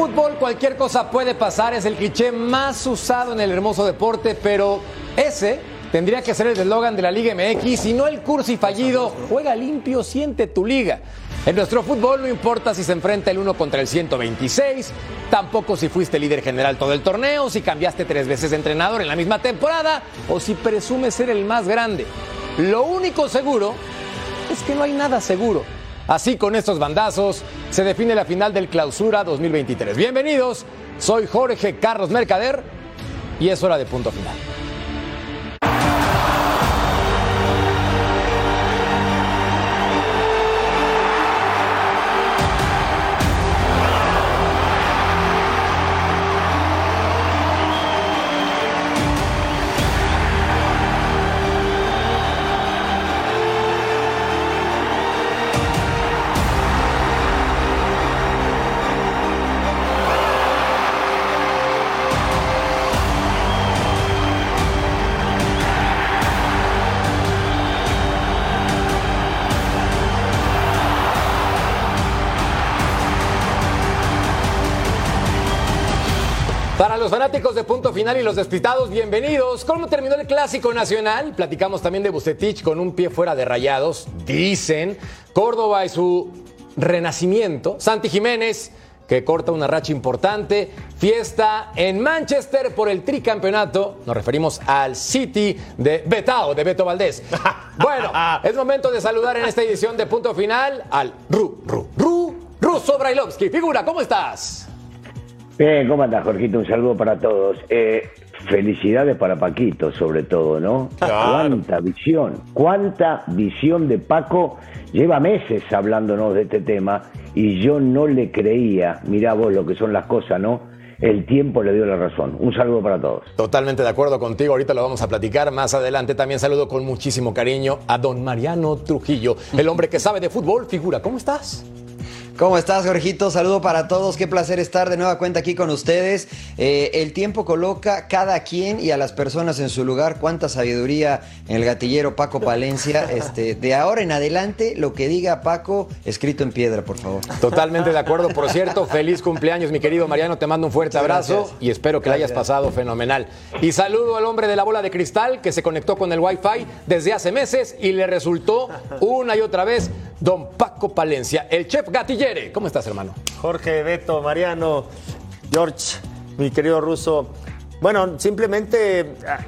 fútbol cualquier cosa puede pasar, es el cliché más usado en el hermoso deporte, pero ese tendría que ser el eslogan de la Liga MX y no el cursi fallido, juega limpio, siente tu liga. En nuestro fútbol no importa si se enfrenta el 1 contra el 126, tampoco si fuiste líder general todo el torneo, si cambiaste tres veces de entrenador en la misma temporada o si presumes ser el más grande. Lo único seguro es que no hay nada seguro. Así con estos bandazos se define la final del Clausura 2023. Bienvenidos, soy Jorge Carlos Mercader y es hora de punto final. Los fanáticos de punto final y los despistados, bienvenidos. ¿Cómo terminó el clásico nacional? Platicamos también de Bucetich con un pie fuera de rayados. Dicen Córdoba y su renacimiento. Santi Jiménez, que corta una racha importante. Fiesta en Manchester por el tricampeonato. Nos referimos al City de Betao, de Beto Valdés. Bueno, es momento de saludar en esta edición de punto final al Ru, Ru, Ru, Ruso Brailovsky. Figura, ¿cómo estás? Bien, ¿cómo andas, Jorgito? Un saludo para todos. Eh, felicidades para Paquito, sobre todo, ¿no? Cuánta visión, cuánta visión de Paco. Lleva meses hablándonos de este tema y yo no le creía. Mirá vos lo que son las cosas, ¿no? El tiempo le dio la razón. Un saludo para todos. Totalmente de acuerdo contigo. Ahorita lo vamos a platicar más adelante. También saludo con muchísimo cariño a don Mariano Trujillo, el hombre que sabe de fútbol. Figura, ¿cómo estás? ¿Cómo estás, Jorgito? Saludo para todos. Qué placer estar de nueva cuenta aquí con ustedes. Eh, el tiempo coloca cada quien y a las personas en su lugar. Cuánta sabiduría en el gatillero Paco Palencia. Este, de ahora en adelante, lo que diga Paco, escrito en piedra, por favor. Totalmente de acuerdo. Por cierto, feliz cumpleaños, mi querido Mariano. Te mando un fuerte abrazo gracias. y espero que la hayas pasado fenomenal. Y saludo al hombre de la bola de cristal que se conectó con el Wi-Fi desde hace meses y le resultó una y otra vez don Paco Palencia, el chef gatillere. ¿Cómo estás, hermano? Jorge, Beto, Mariano, George, mi querido ruso. Bueno, simplemente a,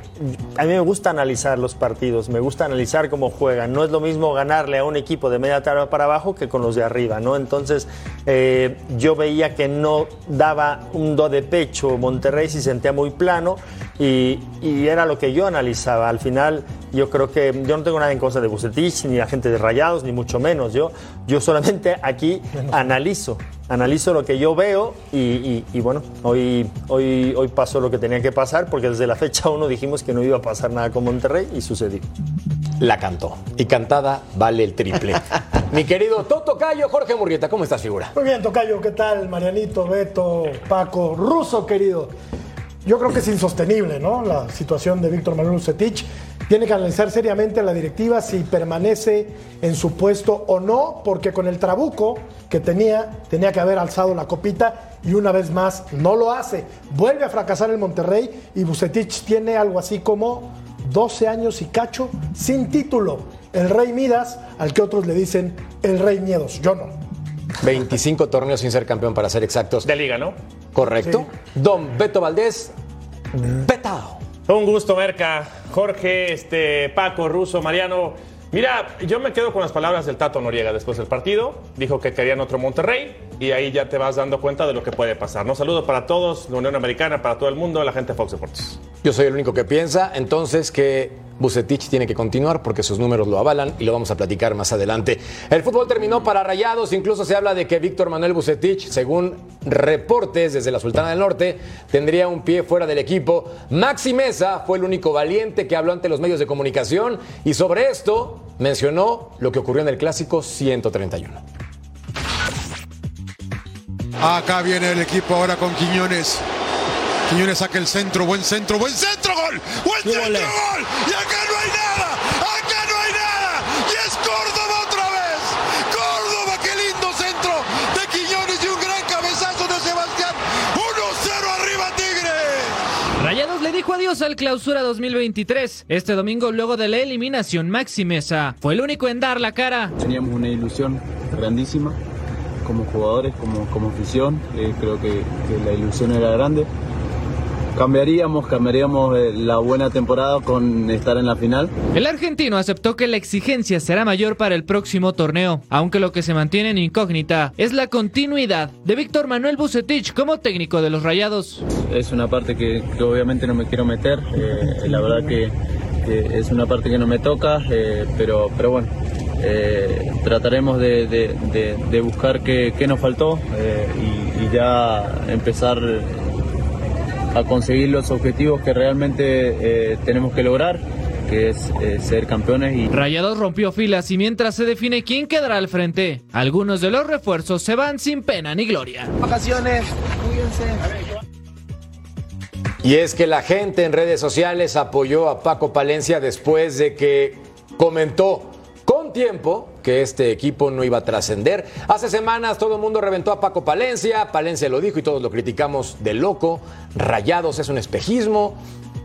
a mí me gusta analizar los partidos, me gusta analizar cómo juegan. No es lo mismo ganarle a un equipo de media tabla para abajo que con los de arriba, ¿no? Entonces, eh, yo veía que no daba un do de pecho Monterrey, se sentía muy plano y, y era lo que yo analizaba. Al final, yo creo que yo no tengo nada en contra de Bucetich, ni la gente de Rayados, ni mucho menos. Yo, yo solamente aquí analizo, analizo lo que yo veo y, y- y bueno, hoy, hoy, hoy pasó lo que tenía que pasar porque desde la fecha 1 dijimos que no iba a pasar nada con Monterrey y sucedió. La cantó. Y cantada vale el triple. mi querido Toto Cayo, Jorge Murrieta, ¿cómo estás, figura? Muy bien, Tocayo, ¿qué tal? Marianito, Beto, Paco, Ruso, querido. Yo creo que es insostenible, ¿no? La situación de Víctor Manuel Ucetich. Tiene que analizar seriamente la directiva si permanece en su puesto o no, porque con el trabuco que tenía, tenía que haber alzado la copita y una vez más no lo hace. Vuelve a fracasar el Monterrey y Bucetich tiene algo así como 12 años y cacho sin título. El Rey Midas, al que otros le dicen el Rey Miedos. Yo no. 25 torneos sin ser campeón, para ser exactos. De liga, ¿no? Correcto. Don Beto Valdés, Betao. Un gusto, Merca, Jorge, este, Paco, Ruso, Mariano. Mira, yo me quedo con las palabras del Tato Noriega después del partido. Dijo que querían otro Monterrey y ahí ya te vas dando cuenta de lo que puede pasar. Un saludo para todos, la Unión Americana, para todo el mundo, la gente de Fox Deportes. Yo soy el único que piensa entonces que Bucetich tiene que continuar porque sus números lo avalan y lo vamos a platicar más adelante. El fútbol terminó para Rayados, incluso se habla de que Víctor Manuel Bucetich, según reportes desde la Sultana del Norte, tendría un pie fuera del equipo. Maxi Mesa fue el único valiente que habló ante los medios de comunicación y sobre esto mencionó lo que ocurrió en el clásico 131. Acá viene el equipo ahora con Quiñones. Quiñones saca el centro, buen centro, buen centro, gol, buen centro, gol. Y acá no hay nada, acá no hay nada. Y es Córdoba otra vez. Córdoba, qué lindo centro de Quiñones y un gran cabezazo de Sebastián. 1-0 arriba Tigre. Rayados le dijo adiós al clausura 2023. Este domingo luego de la eliminación Maxi Mesa. Fue el único en dar la cara. Teníamos una ilusión grandísima como jugadores, como, como afición. Eh, creo que la ilusión era grande. Cambiaríamos, cambiaríamos eh, la buena temporada con estar en la final. El argentino aceptó que la exigencia será mayor para el próximo torneo, aunque lo que se mantiene en incógnita es la continuidad de Víctor Manuel Bucetich como técnico de los Rayados. Es una parte que, que obviamente no me quiero meter, eh, la verdad que, que, es una parte que no me toca, eh, pero, pero bueno. Eh, trataremos de, de, de, de buscar qué, qué, nos faltó y, y ya empezar a conseguir los objetivos que realmente eh, tenemos que lograr, que es eh, ser campeones. Y... Rayados rompió filas y mientras se define quién quedará al frente, algunos de los refuerzos se van sin pena ni gloria. Vacaciones, cuídense. Y es que la gente en redes sociales apoyó a Paco Palencia después de que comentó con tiempo que este equipo no iba a trascender. Hace semanas todo el mundo reventó a Paco Palencia, Palencia lo dijo y todos lo criticamos de loco. Rayados es un espejismo.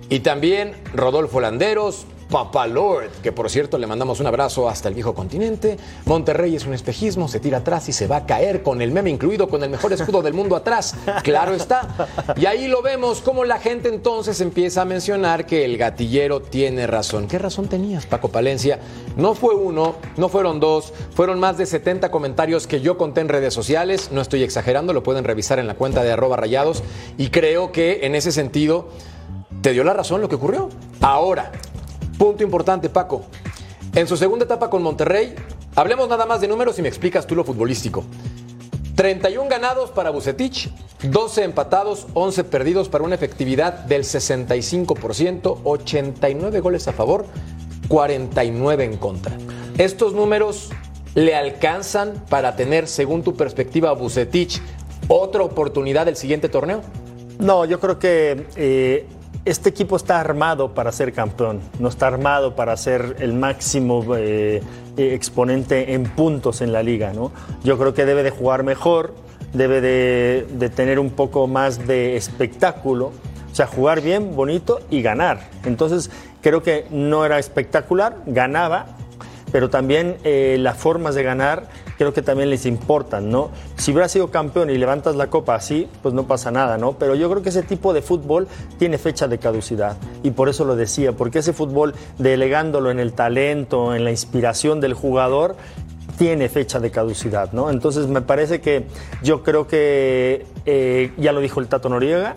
Y también Rodolfo Landeros, Papa Lord, que por cierto le mandamos un abrazo hasta el viejo continente. Monterrey es un espejismo, se tira atrás y se va a caer con el meme incluido, con el mejor escudo del mundo atrás. Claro está. Y ahí lo vemos, como la gente entonces empieza a mencionar que el gatillero tiene razón. ¿Qué razón tenías, Paco Palencia? No fue uno, no fueron dos, fueron más de 70 comentarios que yo conté en redes sociales. No estoy exagerando, lo pueden revisar en la cuenta de arroba rayados. Y creo que en ese sentido te dio la razón lo que ocurrió. Ahora, Punto importante, Paco. En su segunda etapa con Monterrey, hablemos nada más de números y me explicas tú lo futbolístico. 31 ganados para Bucetich, 12 empatados, 11 perdidos para una efectividad del 65%, 89 goles a favor, 49 en contra. Estos números le alcanzan para tener, según tu perspectiva, Bucetich, otra oportunidad del siguiente torneo? No, yo creo que eh, este equipo está armado para ser campeón, no está armado para ser el máximo eh, exponente en puntos en la liga. ¿no? Yo creo que debe de jugar mejor, debe de, de, tener un poco más de espectáculo, o sea, jugar bien, bonito y ganar. Entonces, creo que no era espectacular, ganaba, pero también eh, las formas de ganar creo que también les importan, ¿no? Si hubiera sido campeón y levantas la copa así, pues no pasa nada, ¿no? Pero yo creo que ese tipo de fútbol tiene fecha de caducidad y por eso lo decía, porque ese fútbol delegándolo en el talento, en la inspiración del jugador, tiene fecha de caducidad, ¿no? Entonces me parece que yo creo que, eh, ya lo dijo el Tato Noriega,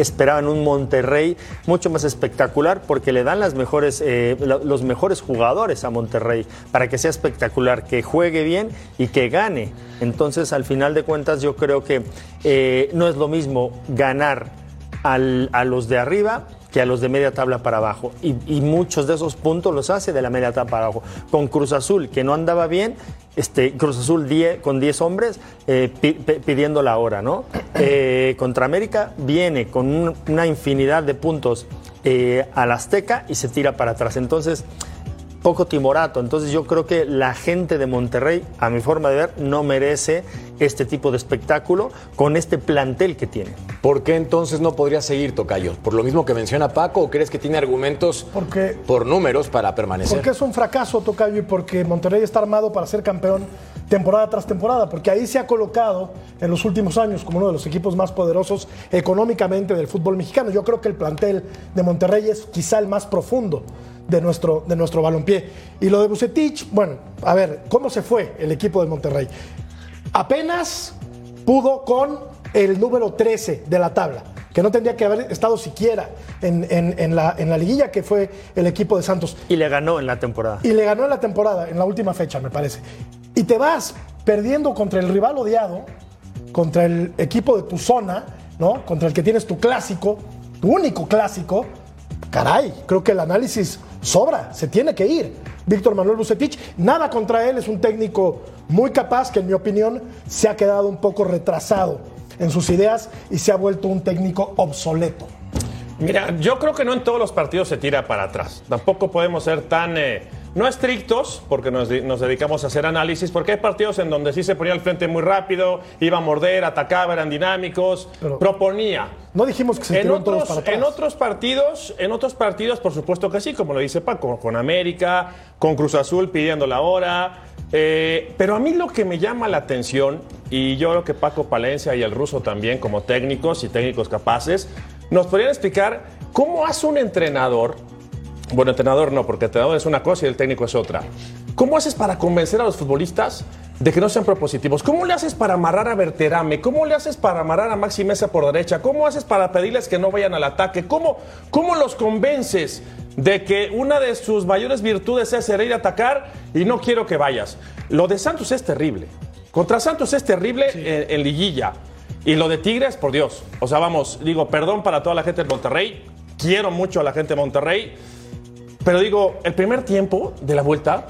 esperaban un Monterrey mucho más espectacular porque le dan eh, los mejores jugadores a Monterrey para que sea espectacular, que juegue bien y que gane. Entonces, al final de cuentas, yo creo que eh, no es lo mismo ganar a los de arriba que a los de media tabla para abajo. Y, muchos de esos puntos los hace de la media tabla para abajo. Con Cruz Azul, que no andaba bien, este, Cruz Azul 10, con 10 hombres eh, pidiendo la hora, ¿no? Eh, contra América viene con un, una infinidad de puntos eh, al Azteca y se tira para atrás. Entonces, poco timorato. Entonces yo creo que la gente de Monterrey, a mi forma de ver, no merece este tipo de espectáculo con este plantel que tiene. ¿Por qué entonces no podría seguir Tocayo? ¿Por lo mismo que menciona Paco o crees que tiene argumentos porque, por números para permanecer? Porque es un fracaso Tocayo y porque Monterrey está armado para ser campeón temporada tras temporada, porque ahí se ha colocado en los últimos años como uno de los equipos más poderosos económicamente del fútbol mexicano. Yo creo que el plantel de Monterrey es quizá el más profundo de nuestro, de nuestro balompié. Y lo de Bucetich, bueno, a ver, ¿cómo se fue el equipo de Monterrey? Apenas pudo con el número 13 de la tabla, que no tendría que haber estado siquiera en, en, en, la, en la liguilla, que fue el equipo de Santos. Y le ganó en la temporada. Y le ganó en la temporada, en la última fecha, me parece. Y te vas perdiendo contra el rival odiado, contra el equipo de tu zona, ¿no? Contra el que tienes tu clásico, tu único clásico. Caray, creo que el análisis sobra, se tiene que ir. Víctor Manuel Bucetich, nada contra él, es un técnico muy capaz que en mi opinión se ha quedado un poco retrasado en sus ideas y se ha vuelto un técnico obsoleto. Mira, yo creo que no en todos los partidos se tira para atrás. Tampoco podemos ser tan eh, no estrictos, porque nos, de- nos dedicamos a hacer análisis, porque hay partidos en donde sí se ponía al frente muy rápido, iba a morder, atacaba, eran dinámicos, proponía. No dijimos que se En todos otros, para atrás. en otros partidos, en otros partidos, por supuesto que sí, como lo dice Paco, con América, con Cruz Azul pidiendo la hora. eh, pero a mí lo que me llama la atención, y yo creo que Paco Palencia y el ruso también, como técnicos y técnicos capaces, nos podrían explicar cómo hace un entrenador. Bueno, entrenador no, porque entrenador es una cosa y el técnico es otra. ¿Cómo haces para convencer a los futbolistas de que no sean propositivos? ¿Cómo le haces para amarrar a Berterame? ¿Cómo le haces para amarrar a Maxi Mesa por derecha? ¿Cómo haces para pedirles que no vayan al ataque? ¿Cómo, cómo los convences de que una de sus mayores virtudes es ser ir a atacar y no quiero que vayas? Lo de Santos es terrible. Contra Santos es terrible en, en liguilla. Y lo de Tigres, por Dios. O sea, vamos, digo, perdón para toda la gente de Monterrey. Quiero mucho a la gente de Monterrey. Pero digo, el primer tiempo de la vuelta,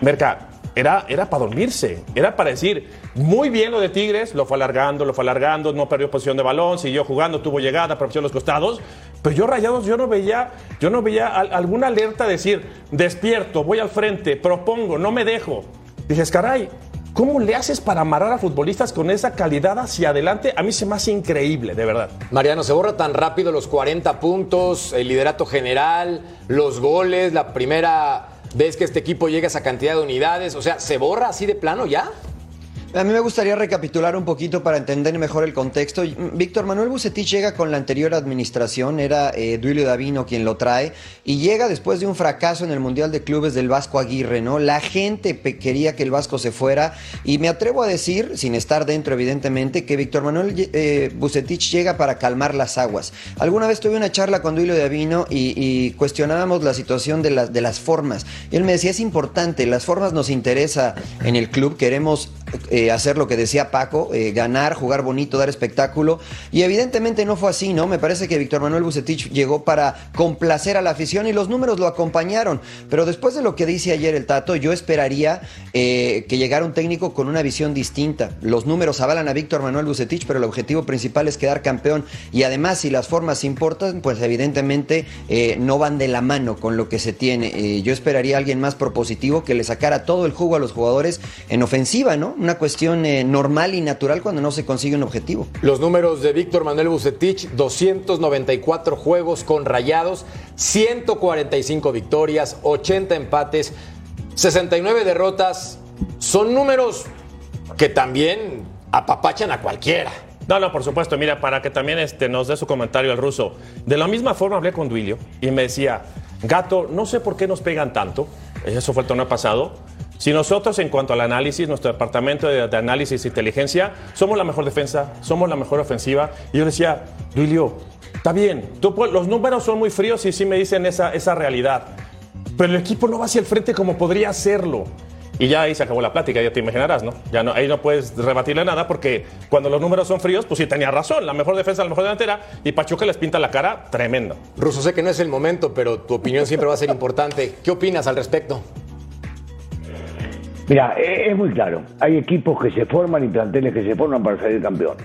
Merca, era, era para dormirse. Era para decir, muy bien lo de Tigres, lo fue alargando, lo fue alargando, no perdió posición de balón, siguió jugando, tuvo llegada, aprovechó los costados. Pero yo rayados, yo no veía, yo no veía al- alguna alerta de decir, despierto, voy al frente, propongo, no me dejo. Dices, caray, ¿cómo le haces para amarrar a futbolistas con esa calidad hacia adelante? A mí se me hace increíble, de verdad. Mariano, se borra tan rápido los 40 puntos, el liderato general, los goles, la primera vez que este equipo llega a esa cantidad de unidades. O sea, ¿se borra así de plano ya? A mí me gustaría recapitular un poquito para entender mejor el contexto. Víctor Manuel Bucetich llega con la anterior administración, era eh, Duilio Davino quien lo trae, y llega después de un fracaso en el Mundial de Clubes del Vasco Aguirre, ¿no? La gente quería que el Vasco se fuera, y me atrevo a decir, sin estar dentro evidentemente, que Víctor Manuel eh, Bucetich llega para calmar las aguas. Alguna vez tuve una charla con Duilio Davino y, cuestionábamos la situación de, de las formas. Y él me decía, es importante, las formas nos interesa en el club, queremos eh, hacer lo que decía Paco, eh, ganar, jugar bonito, dar espectáculo. Y evidentemente no fue así, ¿no? Me parece que Víctor Manuel Bucetich llegó para complacer a la afición y los números lo acompañaron. Pero después de lo que dice ayer el Tato, yo esperaría eh, que llegara un técnico con una visión distinta. Los números avalan a Víctor Manuel Bucetich, pero el objetivo principal es quedar campeón. Y además, si las formas importan, pues evidentemente eh, no van de la mano con lo que se tiene. Eh, yo esperaría a alguien más propositivo que le sacara todo el jugo a los jugadores en ofensiva, ¿no? Una cuestión eh, normal y natural cuando no se consigue un objetivo. Los números de Víctor Manuel Bucetich, 294 juegos con rayados, 145 victorias, 80 empates, 69 derrotas. Son números que también apapachan a cualquiera. No, no, por supuesto. Mira, para que también este, nos dé su comentario el ruso. De la misma forma hablé con Duilio y me decía, Gato, no sé por qué nos pegan tanto. Eso fue el torneo pasado. Si nosotros, en cuanto al análisis, nuestro departamento de, análisis e inteligencia, somos la mejor defensa, somos la mejor ofensiva. Y yo decía, Duilio, está bien, los números son muy fríos y sí me dicen esa, esa realidad. Pero el equipo no va hacia el frente como podría hacerlo. Y ya ahí se acabó la plática, ya te imaginarás, ¿no? Ya no, ahí no puedes rebatirle nada porque cuando los números son fríos, pues sí tenía razón. La mejor defensa, la mejor delantera y Pachuca les pinta la cara tremendo. Ruso, sé que no es el momento, pero tu opinión siempre va a ser importante. ¿Qué opinas al respecto? Mira, e- es muy claro. Hay equipos que se forman y planteles que se forman para salir campeón.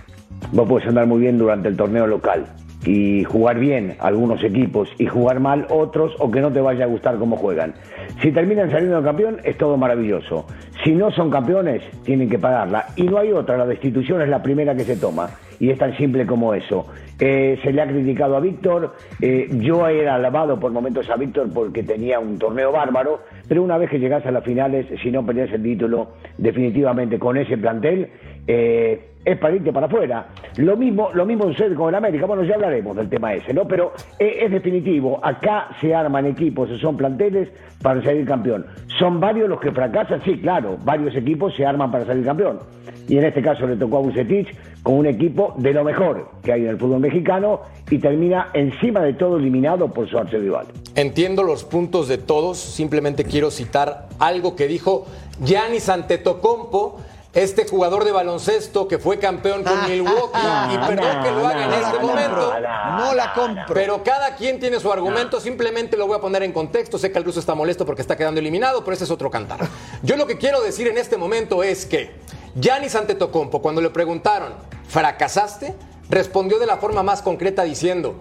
Vos podés andar muy bien durante el torneo local y jugar bien algunos equipos y jugar mal otros o que no te vaya a gustar cómo juegan. Si terminan saliendo campeón es todo maravilloso. Si no son campeones tienen que pagarla y no hay otra. La destitución es la primera que se toma y es tan simple como eso. Eh, se le ha criticado a Víctor, eh, yo era alabado por momentos a Víctor porque tenía un torneo bárbaro, pero una vez que llegas a las finales, si no perdés el título, definitivamente con ese plantel, eh, es para irte para afuera. Lo mismo, lo mismo sucede con el América, bueno, ya hablaremos del tema ese, ¿no? Pero eh, es definitivo, acá se arman equipos, son planteles para salir campeón. ¿Son varios los que fracasan? Sí, claro, varios equipos se arman para salir campeón. Y en este caso le tocó a Bucetich con un equipo de lo mejor que hay en el fútbol mexicano y termina encima de todo eliminado por su archirrival. Entiendo los puntos de todos, simplemente quiero citar algo que dijo Giannis Antetokounmpo, este jugador de baloncesto que fue campeón con Milwaukee, y perdón que lo haga en este momento, No la compro. pero cada quien tiene su argumento, simplemente lo voy a poner en contexto, sé que el ruso está molesto porque está quedando eliminado, pero ese es otro cantar. Yo lo que quiero decir en este momento es que Giannis Antetokounmpo, cuando le preguntaron, ¿fracasaste? Respondió de la forma más concreta diciendo,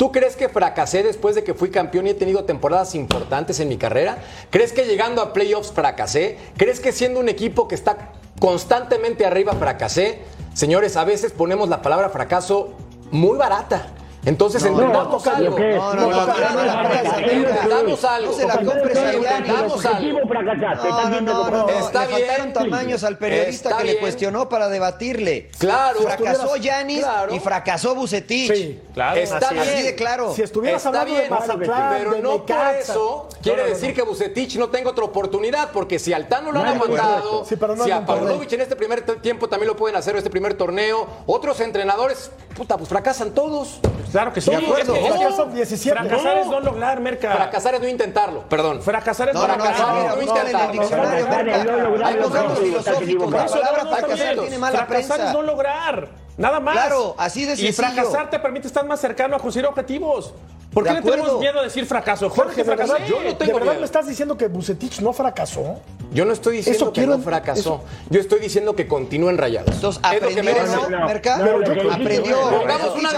¿Tú crees que fracasé después de que fui campeón y he tenido temporadas importantes en mi carrera? ¿Crees que llegando a playoffs fracasé? ¿Crees que siendo un equipo que está constantemente arriba fracasé? Señores, a veces ponemos la palabra fracaso muy barata. Entonces entendamos no, algo. ¿qué? No, no, no, entendamos algo. No se la compres. Entendamos algo. No, no, viendo no. Está le bien. faltaron tamaños al periodista que le cuestionó para debatirle. Claro. Fracasó Yanis y fracasó Bucetich. Sí. Claro. Está bien. Así de claro. Si estuvieras Está hablando bien, de Mazatlán, pero no por eso quiere decir que Bucetich no tenga otra oportunidad, porque si al Tano lo han aguantado, si a. Pavlovich en este primer tiempo también lo pueden hacer, este primer torneo, otros entrenadores, puta, pues fracasan todos. Claro que sí. De acuerdo. Es que- es que Fracasan 17. Fracasar No. es no lograr, Merca. Fracasar es no intentarlo, perdón. Fracasar es No, no, no, fracasar. no intentarlo. diccionario. Fracasar es no Merca. lograr Hay conceptos filosóficos. fracasar tiene Fracasar es no lograr. Nada más. Claro, así de Y sencillo. fracasar te permite estar más cercano a conseguir objetivos. ¿Por qué le tenemos miedo a decir fracaso? Jorge, ¿de verdad, fracasé. yo no ¿de tengo verdad miedo. me estás diciendo que Bucetich no fracasó? Yo no estoy diciendo Eso que quiero- no fracasó. eso- Yo estoy diciendo que continúen rayados. Entonces, es lo que aprendió, merece. ¿no, Merca? No, lo que dijiste- Aprendió. Pongamos una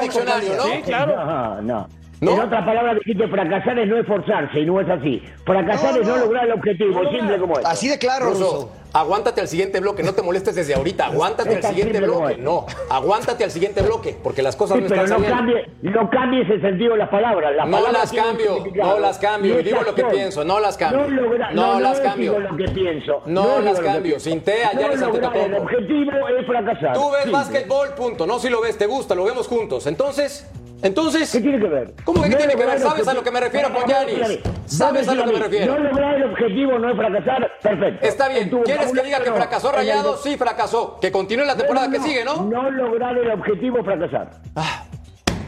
diccionario, ¿no? Sí, claro. No, no. ¿No? En otras palabras dijiste fracasar es no esforzarse y no es así. Fracasar No, es no no. lograr el objetivo, simple como es. Así de claro, Ruso. Aguántate al siguiente bloque, no te molestes desde ahorita, aguántate al siguiente bloque, no, aguántate al siguiente bloque, porque las cosas Sí, no pero están no saliendo. cambie, no cambies el sentido de las palabras. Las No palabras las cambio, no las cambio, y digo lo que pienso, no las cambio. No, logra- No no, las no cambio. digo lo que pienso. No las que cambio. Sintea, no Yanis lograr Antetokounmpo. El objetivo es fracasar. Tú ves Simple. básquetbol, punto, no si lo ves, te gusta, lo vemos juntos. Entonces, entonces, ¿Qué tiene que ver? ¿Cómo que qué tiene que ver? ¿Sabes a lo que me refiero objetivo. con Yanis? Espérame, ¿Sabes a lo que me refiero? No lograr el objetivo no es fracasar, perfecto. Está bien, ¿quieres que diga que fracasó Rayado? Sí, fracasó. Que continúe la temporada que sigue, ¿no? No lograr el objetivo es fracasar.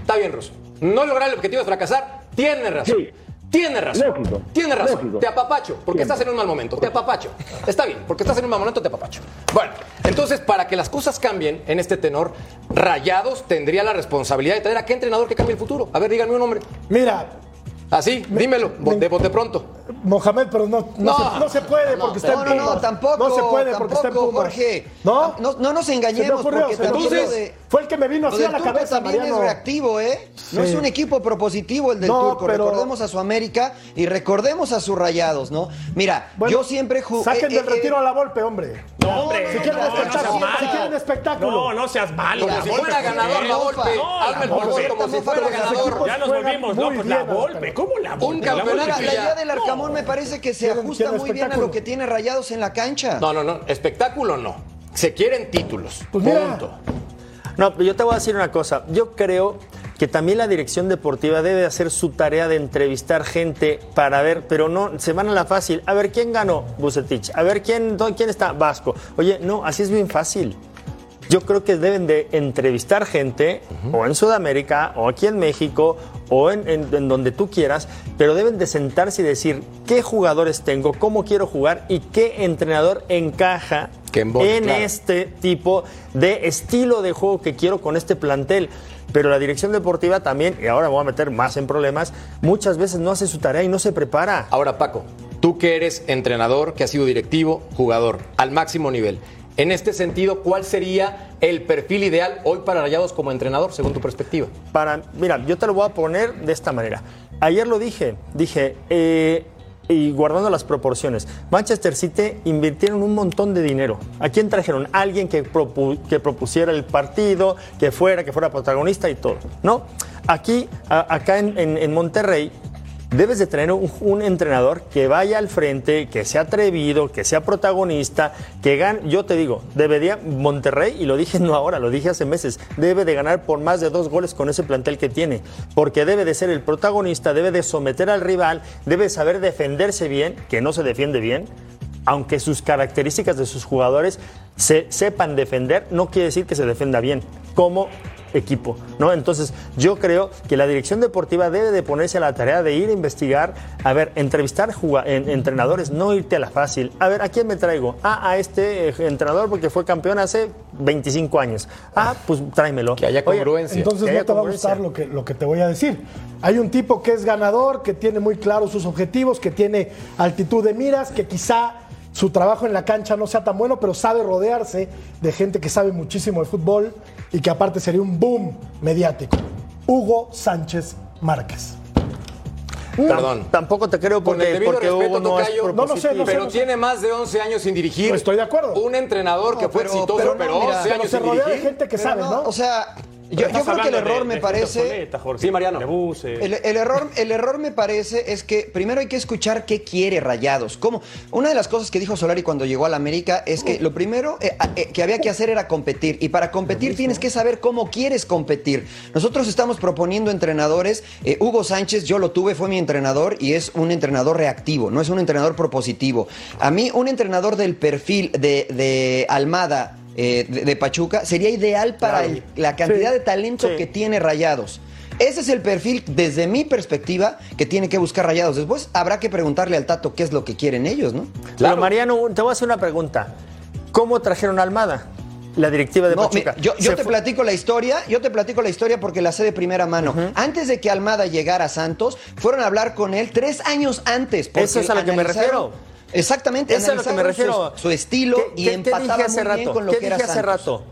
Está bien, Russo. No lograr el objetivo de fracasar, tiene razón. Sí. Tiene razón. Lógico. Tiene razón. Lógico. Te apapacho, porque Siempre. estás en un mal momento. Te apapacho. Está bien, porque estás en un mal momento, te apapacho. Bueno, entonces, para que las cosas cambien en este tenor, Rayados tendría la responsabilidad de tener a qué entrenador que cambie el futuro. A ver, díganme un nombre. Mira, Así, dímelo, me- de bote pronto. Mohamed, pero no, no, No. se, no se puede No, porque está No, en no, Pumas. no, tampoco. No se puede porque está en tampoco, Pumas. Jorge. ¿No? No, no nos Se me engañemos ocurrió, porque se me ocurrió. lo de- Fue el que me vino así a la Turco cabeza, también Mariano. es reactivo, ¿eh? No Sí. es un equipo propositivo el del No, Turco. pero- Recordemos a su América y recordemos a sus rayados, ¿no? Mira, Bueno, yo siempre jugué. Saquen del retiro a la golpe, hombre. No, hombre. Si quieren no, no espectáculo, seas si malo. quieren espectáculo. No, no seas malo. La si fuera ganador la golpe. No, Hazme el como si fuera ganador. Ya nos volvimos locos. La. Volpe. ¿Cómo la Volpe? Un La campeonato, La idea del No. Arcamón me parece que se ajusta muy bien a lo que tiene rayados en la cancha. No, no, no. Espectáculo no. Se quieren títulos. Pues mira. No, pero yo te voy a decir una cosa. Yo creo que también la dirección deportiva debe hacer su tarea de entrevistar gente para ver, pero no, se van a la fácil. A ver, ¿quién ganó? Bucetich. A ver, ¿quién, quién está? Vasco. Oye, no, así es bien fácil. Yo creo que deben de entrevistar gente, o en Sudamérica, o aquí en México, o en, en- en donde tú quieras, pero deben de sentarse y decir qué jugadores tengo, cómo quiero jugar y qué entrenador encaja en claro. este tipo de estilo de juego que quiero con este plantel. Pero la dirección deportiva también, y ahora me voy a meter más en problemas, muchas veces no hace su tarea y no se prepara. Ahora, Paco, tú que eres entrenador, que has sido directivo, jugador, al máximo nivel. En este sentido, ¿cuál sería el perfil ideal hoy para Rayados como entrenador, según tu perspectiva? Para, mira, yo te lo voy a poner de esta manera. Ayer lo dije, dije, eh, y guardando las proporciones, Manchester City invirtieron un montón de dinero. ¿A quién trajeron? Alguien que, que propusiera el partido, que fuera, que fuera protagonista y todo, ¿no? Aquí, acá en, en- en Monterrey, debes de tener un, entrenador que vaya al frente, que sea atrevido, que sea protagonista, que gane. Yo te digo, debería Monterrey, y lo dije no ahora, lo dije hace meses, debe de ganar por más de dos goles con ese plantel que tiene, porque debe de ser el protagonista, debe de someter al rival, debe saber defenderse bien, que no se defiende bien, aunque sus características de sus jugadores se sepan defender, no quiere decir que se defienda bien. Como equipo, ¿no? Entonces, yo creo que la dirección deportiva debe de ponerse a la tarea de ir a investigar, a ver, entrevistar en- entrenadores, no irte a la fácil. A ver, ¿a quién me traigo? Ah, a este eh, entrenador porque fue campeón hace 25 años. Ah, pues tráemelo. Que haya Oye, congruencia. Entonces Que no te va a gustar lo que, lo que te voy a decir. Hay un tipo que es ganador, que tiene muy claros sus objetivos, que tiene altitud de miras, que quizá su trabajo en la cancha no sea tan bueno, pero sabe rodearse de gente que sabe muchísimo de fútbol y que aparte sería un boom mediático. Hugo Sánchez Márquez. Perdón. Tampoco te creo Con el porque, porque respeto, Hugo no es Tocayo, No, no sé, no sé, pero no sé. tiene más de 11 años sin dirigir. No estoy de acuerdo. Un entrenador que fue pero- exitoso, pero pero, no, mira, 11 Pero años se sin rodea de dirigir. gente que Pero sabe, no, ¿no? O sea, yo, creo que el error de- me de parece. Jorge, Sí, Mariano. El, el error, el error me parece es que primero hay que escuchar qué quiere Rayados. ¿Cómo? Una de las cosas que dijo Solari cuando llegó a la América es que lo primero eh, eh, que había que hacer era competir. Y para competir tienes que saber cómo quieres competir. Nosotros estamos proponiendo entrenadores. eh, Hugo Sánchez, yo lo tuve, fue mi entrenador y es un entrenador reactivo, no es un entrenador propositivo. A mí, un entrenador del perfil de, de Almada. Eh, de, de Pachuca sería ideal para el- la cantidad Sí. de talento Sí. que tiene Rayados. Ese es el perfil, desde mi perspectiva, que tiene que buscar Rayados. Después habrá que preguntarle al Tato qué es lo que quieren ellos, ¿no? Pero Mariano, te voy a hacer una pregunta. ¿Cómo trajeron a Almada? La directiva de No, Pachuca. yo, te fue- platico la historia, yo te platico la historia porque la sé de primera mano. Antes de que Almada llegara a Santos, fueron a hablar con él tres años antes. Eso es a lo que me refiero. Exactamente, Eso es a lo que me refiero. Su, su estilo ¿Qué- y qué empataba hace muy bien rato? con lo ¿Qué que era dije hace rato?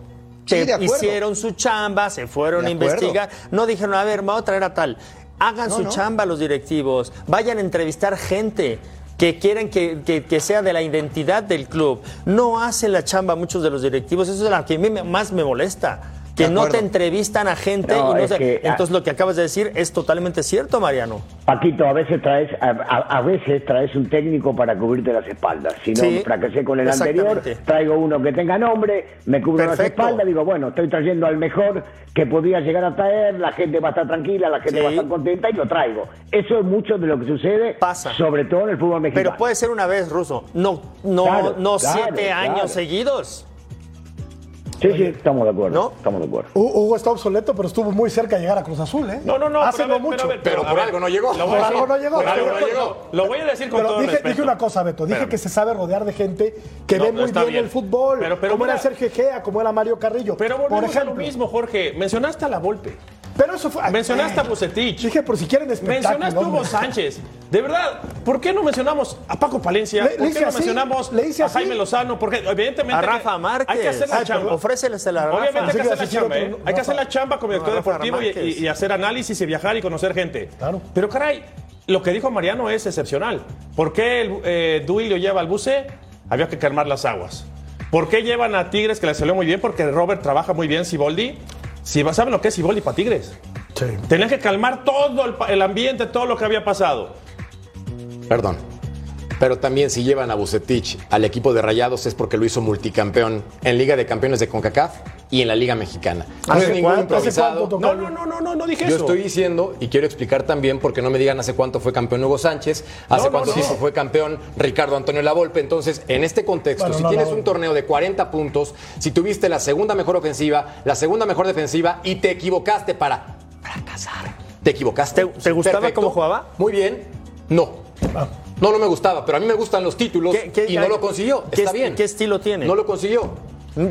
Que hicieron su chamba, se fueron a investigar. No dijeron, a ver, vamos a traer a tal. Hagan No, su no. chamba los directivos. Vayan a entrevistar gente que quieren que, que- que sea de la identidad del club. No hacen la chamba muchos de los directivos. Eso es lo que a mí me- más me molesta. Que no te entrevistan a gente No, y no se- que- Entonces lo que acabas de decir es totalmente cierto, Mariano. Paquito, a veces traes, a, a- a veces traes un técnico para cubrirte las espaldas. Si no Sí, fracasé con el anterior, traigo uno que tenga nombre, me cubro las espaldas, digo, bueno, estoy trayendo al mejor que podía llegar a traer, la gente va a estar tranquila, la gente Sí. va a estar contenta y lo traigo. Eso es mucho de lo que sucede, Pasa. sobre todo en el fútbol mexicano. Pero puede ser una vez, Ruso. No, no, Claro, no claro, siete claro. años seguidos. Sí, sí, estamos de acuerdo. ¿No? Estamos de acuerdo. Hu- Hugo está obsoleto, pero estuvo muy cerca de llegar a Cruz Azul, ¿eh? No, no, no. Hace pero no mucho. ver, Pero a por algo no llegó. Por algo no llegó, Por algo no llegó. Lo voy a decir con Pero todo dije, respeto. dije una cosa, Beto. Dije Espérame. que se sabe rodear de gente que No, ve muy bien, bien. el fútbol. Pero- pero como era Sergio Egea, como era Mario Carrillo. Pero por volvemos a ejemplo. lo mismo, Jorge. Mencionaste a la Volpe. Pero eso fue. Mencionaste Ay, a Bucetich. Dije, por si quieren espectáculo. Mencionaste a Hugo hombre. Sánchez. De verdad, ¿por qué no mencionamos a Paco Palencia? Le- ¿Por le qué no así, mencionamos le a. Jaime Lozano? Porque evidentemente A Rafa Márquez. hay que hacer la Ay, chamba. ofrécelesela a Rafa. Obviamente hay que hacer la chamba, ¿eh? Hay que hacer la chamba como director deportivo y- y hacer análisis y viajar y conocer gente. Claro. Pero caray, lo que dijo Mariano es excepcional. ¿Por qué el, eh, Duilio lleva al buce? Había que calmar las aguas. ¿Por qué llevan a Tigres que le salió muy bien? Porque Robert trabaja muy bien, Siboldi. Si, ¿Saben lo que es Siboldi para Tigres? Sí. Tenían que calmar todo el, el ambiente, todo lo que había pasado. Perdón. Pero también si llevan a Bucetich al equipo de Rayados es porque lo hizo multicampeón en Liga de Campeones de CONCACAF y en la Liga Mexicana. No ¿Hace es ningún improvisado. cuánto, No, no, no, no, no, no dije Yo eso. estoy diciendo, y quiero explicar también, porque no me digan hace cuánto fue campeón Hugo Sánchez, hace no, cuánto no. tiempo fue campeón Ricardo Antonio Lavolpe. Entonces, en este contexto, Bueno, si no, tienes no. un torneo de 40 puntos, si tuviste la segunda mejor ofensiva, la segunda mejor defensiva y te equivocaste para fracasar, te equivocaste. ¿Te- te gustaba cómo jugaba? Muy bien. No. No, no me gustaba, pero a mí me gustan los títulos ¿Qué- qué- y no lo consiguió. qué Está est- bien. qué estilo tiene? No lo consiguió.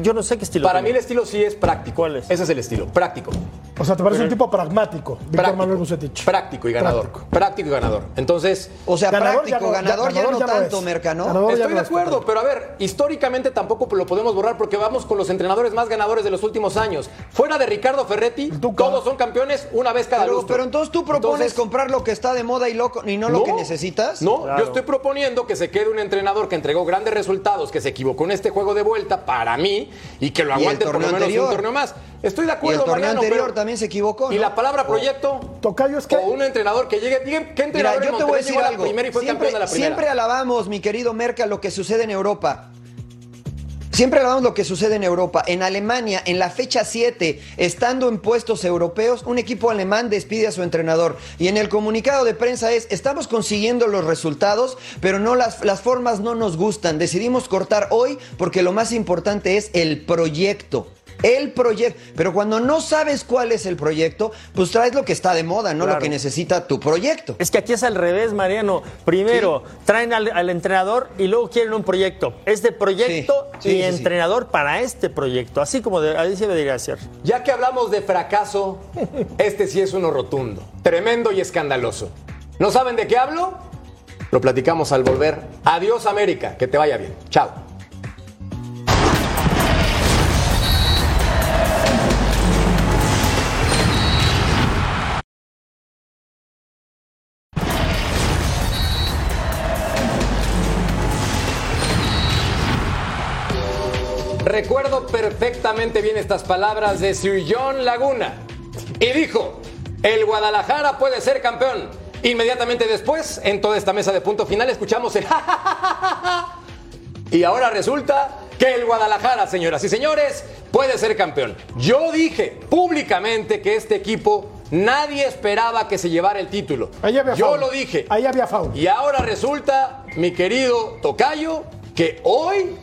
Yo no sé qué estilo Para mí el estilo sí es práctico. ¿Cuál es? Ese es el estilo, práctico. O sea, te parece un tipo pragmático, Víctor Práctico, Manuel Bucetich. práctico y ganador. Práctico. Práctico, y ganador. Entonces, O sea, Ganador ya práctico, no- ganador, ya, ganador no ya no tanto, es. Merca, ¿no? Ganador estoy de acuerdo, pero a ver, históricamente tampoco lo podemos borrar porque vamos con los entrenadores más ganadores de los últimos años. Fuera de Ricardo Ferretti, todos son campeones una vez cada Pero, lustro. pero entonces tú propones Entonces, comprar lo que está de moda y, loco, y no, lo que necesitas. No, yo estoy proponiendo que se quede un entrenador que entregó grandes resultados, que se equivocó en este juego de vuelta para mí y que lo aguante por lo menos anterior. un torneo más. Estoy de Y el acuerdo, torneo Mariano, anterior pero- también se equivocó. Y la palabra proyecto Tocayo, es que- o un entrenador que llegue, ¿qué Mira, entrenador yo en te voy a decir la algo. y fue siempre, campeón de la primera? siempre alabamos, mi querido Merca, lo que sucede en Europa. Siempre alabamos lo que sucede en Europa. En Alemania, en la fecha 7, estando en puestos europeos, un equipo alemán despide a su entrenador. Y en el comunicado de prensa es, estamos consiguiendo los resultados, pero no las, las formas no nos gustan. Decidimos cortar hoy porque lo más importante es el proyecto. El proyecto. Pero cuando no sabes cuál es el proyecto, pues traes lo que está de moda, no lo que necesita tu proyecto. Es que aquí es al revés, Mariano. Primero traen al, al entrenador y luego quieren un proyecto. Es de proyecto Sí, sí, y sí, sí. entrenador para este proyecto. Así como de, así se debería ser. Ya que hablamos de fracaso, este sí es uno rotundo, tremendo y escandaloso. ¿No saben de qué hablo? Lo platicamos al volver. Adiós América, que te vaya bien. Chao. Recuerdo perfectamente bien estas palabras de John Laguna. Y dijo, el Guadalajara puede ser campeón. Inmediatamente después, en toda esta mesa de punto final, escuchamos el Y ahora resulta que el Guadalajara, señoras y señores, puede ser campeón. Yo dije públicamente que este equipo nadie esperaba que se llevara el título. Ahí había Yo lo dije. Ahí había foul. Y ahora resulta, mi querido Tocayo, que hoy,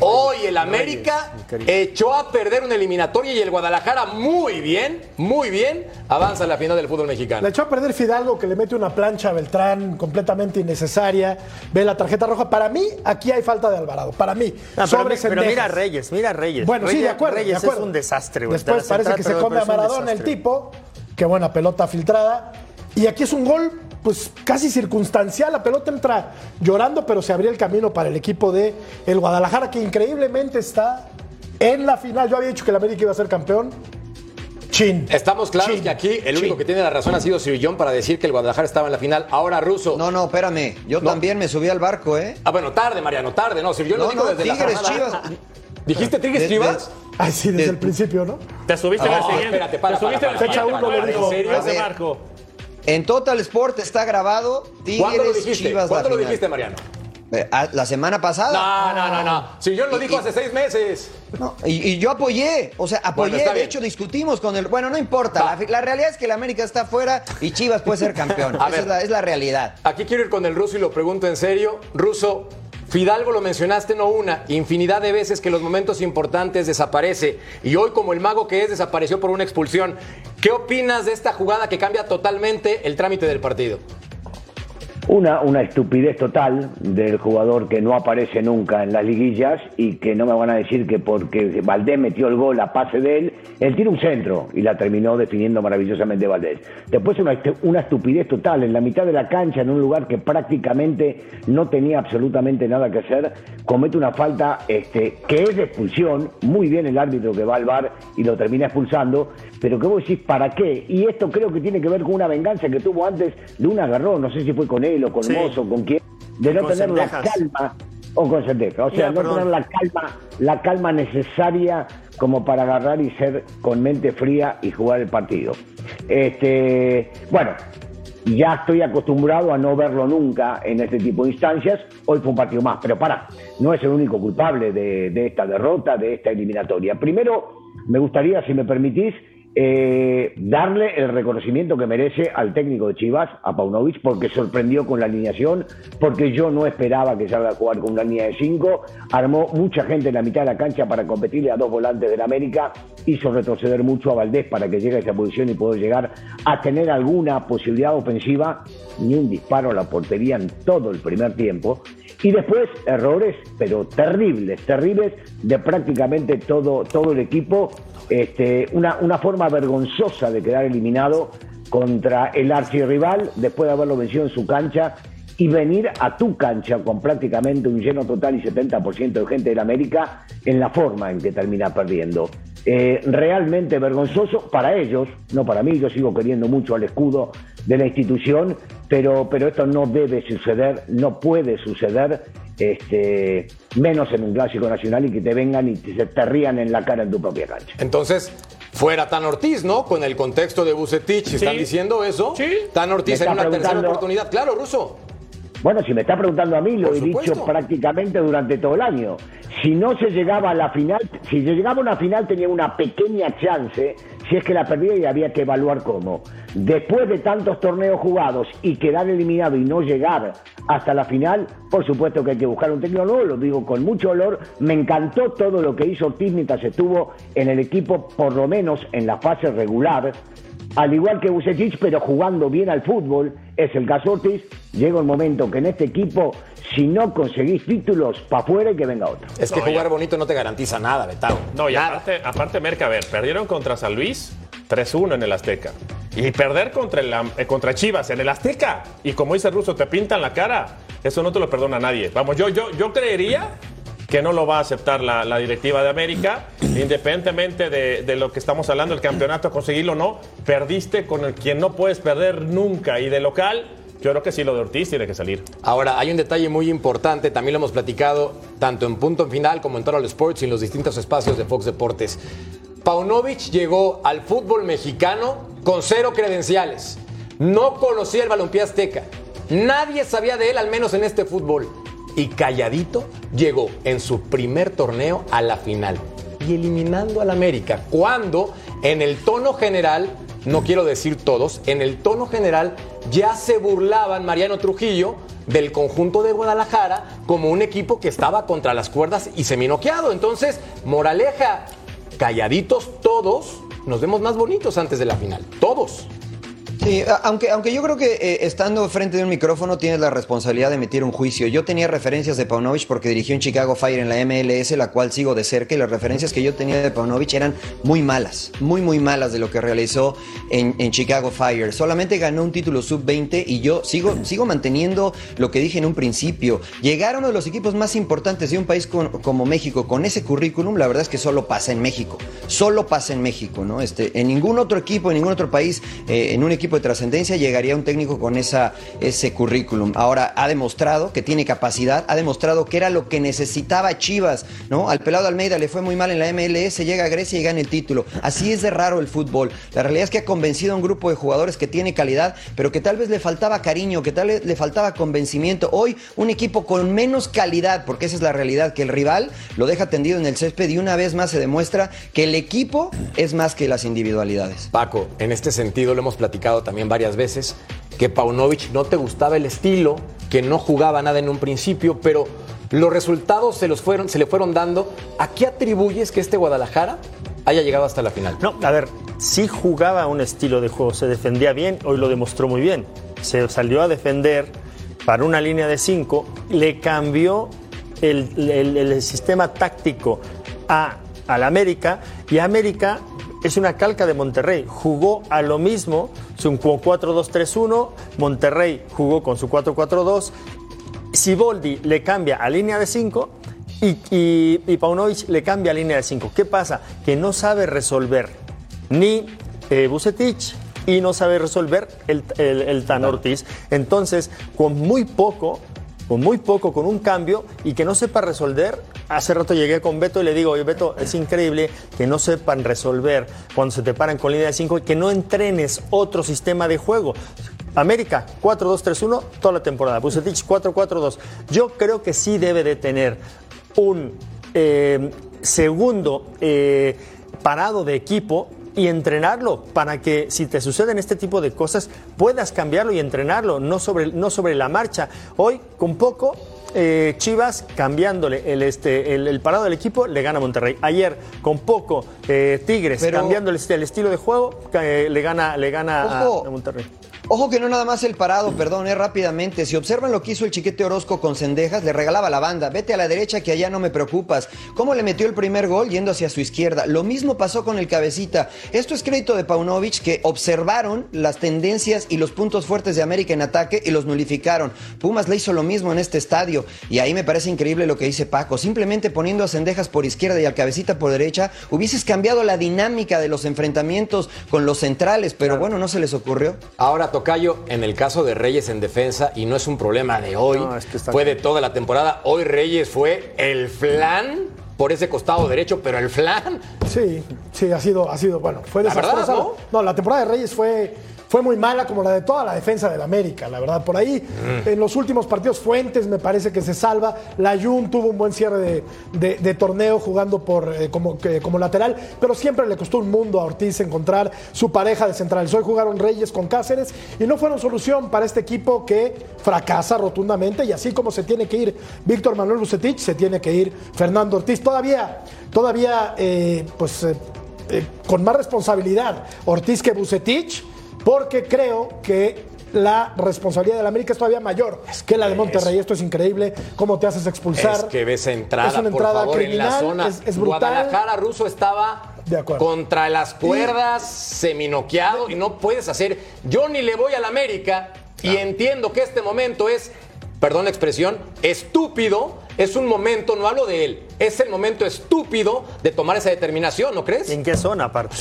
hoy el América echó a perder una eliminatoria y el Guadalajara muy bien, muy bien, avanza a la final del fútbol mexicano. Le echó a perder Fidalgo que le mete una plancha a Beltrán completamente innecesaria. Ve la tarjeta roja. Para mí, aquí hay falta de Alvarado. Para mí. No, pero, sobre mi- pero mira. Reyes, mira Reyes. Bueno, sí, Reyes, de acuerdo. de Reyes acuerdo. es un desastre, güey. Después parece que se come a Maradona el tipo. Qué buena pelota filtrada. Y aquí es un gol, pues casi circunstancial. La pelota entra llorando, pero se abría el camino para el equipo de el Guadalajara, que increíblemente está en la final. Yo había dicho que el América iba a ser campeón. Chin. Estamos claros Chin. que aquí el único Chin. que tiene la razón ha sido Sir John para decir que el Guadalajara estaba en la final. Ahora Russo. No, no, espérame. Yo No. también me subí al barco, ¿eh? Ah, bueno, tarde, Mariano, tarde. No, Sir John lo No, dijo no, desde la Tigres, jornada. Chivas. ¿Dijiste Tigres De- Chivas? Ay, sí, desde de- el principio, ¿no? Te subiste en el No, siguiente. espérate, para, Te subiste para, el para, Fecha siguiente. uno lo ¿En dijo. serio A ese ver. En Total Sport está grabado ¿Cuándo lo Tigres dijiste? Chivas ¿Cuándo la lo final. dijiste, Mariano? Eh, La semana pasada. No, no, no, no. Sir John lo Y- dijo y- hace seis meses. No, y, y yo apoyé, o sea, apoyé, Bueno, de hecho discutimos con el... Bueno, no importa, la, la realidad es que el América está afuera y Chivas puede ser campeón. Esa ver. es la, es la realidad. Aquí quiero ir con el ruso y lo pregunto en serio. Ruso, Fidalgo lo mencionaste no una, infinidad de veces que en los momentos importantes desaparece y hoy como el mago que es desapareció por una expulsión. ¿Qué opinas de esta jugada que cambia totalmente el trámite del partido? Una, una estupidez total del jugador que no aparece nunca en las liguillas y que no me van a decir que porque Valdés metió el gol a pase de él, él tira un centro y la terminó definiendo maravillosamente Valdés. Después una, una estupidez total en la mitad de la cancha, en un lugar que prácticamente no tenía absolutamente nada que hacer, comete una falta este, que es de expulsión, muy bien el árbitro que va al bar y lo termina expulsando, pero que vos decís, ¿para qué? Y esto creo que tiene que ver con una venganza que tuvo antes de un agarrón, no sé si fue con él o con Sí. Mozo, con quién, de no tener la calma, o con Sendeja, o sea, Ya, no perdón. tener la calma, la calma necesaria como para agarrar y ser con mente fría y jugar el partido. Este, bueno, ya estoy acostumbrado a no verlo nunca en este tipo de instancias. Hoy fue un partido más, pero para, no es el único culpable de, de esta derrota, de esta eliminatoria. Primero, me gustaría, si me permitís, eh, darle el reconocimiento que merece al técnico de Chivas, a Paunovic, porque sorprendió con la alineación, porque yo no esperaba que salga a jugar con una línea de cinco, armó mucha gente en la mitad de la cancha para competirle a dos volantes del América, hizo retroceder mucho a Valdés para que llegue a esa posición y pueda llegar a tener alguna posibilidad ofensiva, ni un disparo a la portería en todo el primer tiempo. Y después errores, pero terribles, terribles, de prácticamente todo, todo el equipo. Este, una, una forma vergonzosa de quedar eliminado contra el archirrival después de haberlo vencido en su cancha y venir a tu cancha con prácticamente un lleno total y 70% de gente del América en la forma en que termina perdiendo. Eh, realmente vergonzoso para ellos, no para mí, yo sigo queriendo mucho al escudo de la institución, pero, pero esto no debe suceder, no puede suceder, este, menos en un clásico nacional y que te vengan y te, te rían en la cara en tu propia cancha. Entonces, fuera Tan Ortiz, ¿no? Con el contexto de Bucetich, ¿están Sí. diciendo eso? Sí. Tan Ortiz en una tercera oportunidad. Claro, Ruso. Bueno, si me está preguntando a mí, lo Por he supuesto. dicho prácticamente durante todo el año. Si no se llegaba a la final, si se llegaba a una final tenía una pequeña chance, si es que la perdía y había que evaluar cómo. Después de tantos torneos jugados y quedar eliminado y no llegar hasta la final, por supuesto que hay que buscar un técnico nuevo, lo digo con mucho dolor. Me encantó todo lo que hizo Ortiz mientras estuvo en el equipo, por lo menos en la fase regular al igual que Bucetich, pero jugando bien al fútbol, es el caso Ortiz, llega un momento que en este equipo, si no conseguís títulos, para afuera y que venga otro. Es que No, jugar ya. bonito no te garantiza nada, Betao. No, y nada. aparte, aparte, Merca, a ver, perdieron contra San Luis 3-1 en el Azteca. Y perder contra, el, eh, contra Chivas en el Azteca. Y como dice el ruso, te pintan la cara. Eso no te lo perdona nadie. Vamos, yo, yo, yo creería que no lo va a aceptar la, la directiva de América, independientemente de, de lo que estamos hablando, el campeonato, conseguirlo o no, perdiste con el quien no puedes perder nunca. Y de local, Yo creo que sí, lo de Ortiz tiene que salir. Ahora, hay un detalle muy importante, también lo hemos platicado tanto en punto final como en Total Sports y en los distintos espacios de Fox Deportes. Paunovic llegó al fútbol mexicano con cero credenciales. No conocía el balompié azteca. Nadie sabía de él, al menos en este fútbol. Y calladito llegó en su primer torneo a la final y eliminando al América. Cuando en el tono general, no quiero decir todos, en el tono general ya se burlaban Mariano Trujillo del conjunto de Guadalajara como un equipo que estaba contra las cuerdas y seminoqueado. Entonces, moraleja, calladitos todos, nos vemos más bonitos antes de la final. Todos. Sí, aunque, aunque yo creo que eh, estando frente de un micrófono tienes la responsabilidad de emitir un juicio. Yo tenía referencias de Paunovic porque dirigió en Chicago Fire en la MLS, la cual sigo de cerca, y las referencias que yo tenía de Paunovic eran muy malas, muy, muy malas de lo que realizó en, en Chicago Fire. Solamente ganó un título sub-20 y yo sigo, sigo manteniendo lo que dije en un principio. Llegar a uno de los equipos más importantes de un país como México con ese currículum, la verdad es que solo pasa en México. Solo pasa en México, ¿no? Este, en ningún otro equipo, en ningún otro país, eh, en un equipo de trascendencia, llegaría un técnico con esa, ese currículum. Ahora, ha demostrado que tiene capacidad, ha demostrado que era lo que necesitaba Chivas, ¿no? Al pelado Almeida le fue muy mal en la MLS, llega a Grecia y gana el título. Así es de raro el fútbol. La realidad es que ha convencido a un grupo de jugadores que tiene calidad, pero que tal vez le faltaba cariño, que tal vez le faltaba convencimiento. Hoy, un equipo con menos calidad, porque esa es la realidad, que el rival lo deja tendido en el césped y una vez más se demuestra que el equipo es más que las individualidades. Paco, en este sentido lo hemos platicado también varias veces, que Paunovic no te gustaba el estilo, que no jugaba nada en un principio, pero los resultados se, los fueron, se le fueron dando. ¿A qué atribuyes que este Guadalajara haya llegado hasta la final? No, a ver, sí jugaba un estilo de juego, se defendía bien, hoy lo demostró muy bien. Se salió a defender para una línea de cinco, le cambió el, el- el sistema táctico a, al América y América es una calca de Monterrey. Jugó a lo mismo, su 4-2-3-1, Monterrey jugó con su 4-4-2. Siboldi le cambia a línea de 5 y, y, y Paunovic le cambia a línea de 5. ¿Qué pasa? Que no sabe resolver ni eh, Bucetich y no sabe resolver el, el, el Tan Ortiz. Entonces, con muy poco, con muy poco, con un cambio y que no sepa resolver. Hace rato llegué con Beto y le digo, oye Beto, es increíble que no sepan resolver cuando se te paran con línea de 5 y que no entrenes otro sistema de juego. América 4-2-3-1 toda la temporada. Bucetich 4-4-2. Yo creo que sí debe de tener un eh, segundo eh, parado de equipo y entrenarlo para que si te suceden este tipo de cosas puedas cambiarlo y entrenarlo, no sobre, no sobre la marcha. Hoy, con poco, eh, Chivas cambiándole el, este, el, el parado del equipo, le gana a Monterrey. Ayer, con poco, eh, Tigres Pero- cambiando el, estilo de juego, eh, le gana, le gana a Monterrey. Ojo que no nada más el parado, perdón, es rápidamente. Si observan lo que hizo el chiquete Orozco con Cendejas, le regalaba la banda. Vete a la derecha que allá no me preocupas. ¿Cómo le metió el primer gol yendo hacia su izquierda? Lo mismo pasó con el cabecita. Esto es crédito de Paunovic que observaron las tendencias y los puntos fuertes de América en ataque y los nulificaron. Pumas le hizo lo mismo en este estadio. Y ahí me parece increíble lo que dice Paco. Simplemente poniendo a Cendejas por izquierda y al cabecita por derecha, hubieses cambiado la dinámica de los enfrentamientos con los centrales. Pero bueno, no se les ocurrió. Ahora, Tocayo, en el caso de Reyes en defensa, y no es un problema de hoy, No, es que está- fue de toda la temporada, hoy Reyes fue el flan por ese costado derecho, pero el flan Sí, sí, ha sido, ha sido, bueno, fue La verdad, desastrosa. ¿no? ¿no? la temporada de Reyes fue, fue muy mala, como la de toda la defensa del América, la verdad. Por ahí, Mm. en los últimos partidos, Fuentes me parece que se salva. La Jun tuvo un buen cierre de, de- de torneo jugando por, eh, como, que- como lateral, pero siempre le costó un mundo a Ortiz encontrar su pareja de centrales. Hoy jugaron Reyes con Cáceres y no fueron solución para este equipo que fracasa rotundamente y así como se tiene que ir Víctor Manuel Bucetich, se tiene que ir Fernando Ortiz. Todavía, todavía, eh, pues... eh, eh, con más responsabilidad Ortiz que Bucetich, porque creo que la responsabilidad del América es todavía mayor que la de Monterrey. Esto es increíble. ¿Cómo te haces expulsar? Es que ves entrada, Es una por entrada favor, en la criminal, zona. es- es brutal. Guadalajara Russo estaba De acuerdo. contra las cuerdas, seminoqueado, y no puedes hacer. Yo ni le voy al América y entiendo que este momento es, perdón la expresión, estúpido. Es un momento, no hablo de él, es el momento estúpido de tomar esa determinación, ¿no crees? ¿En qué zona aparte?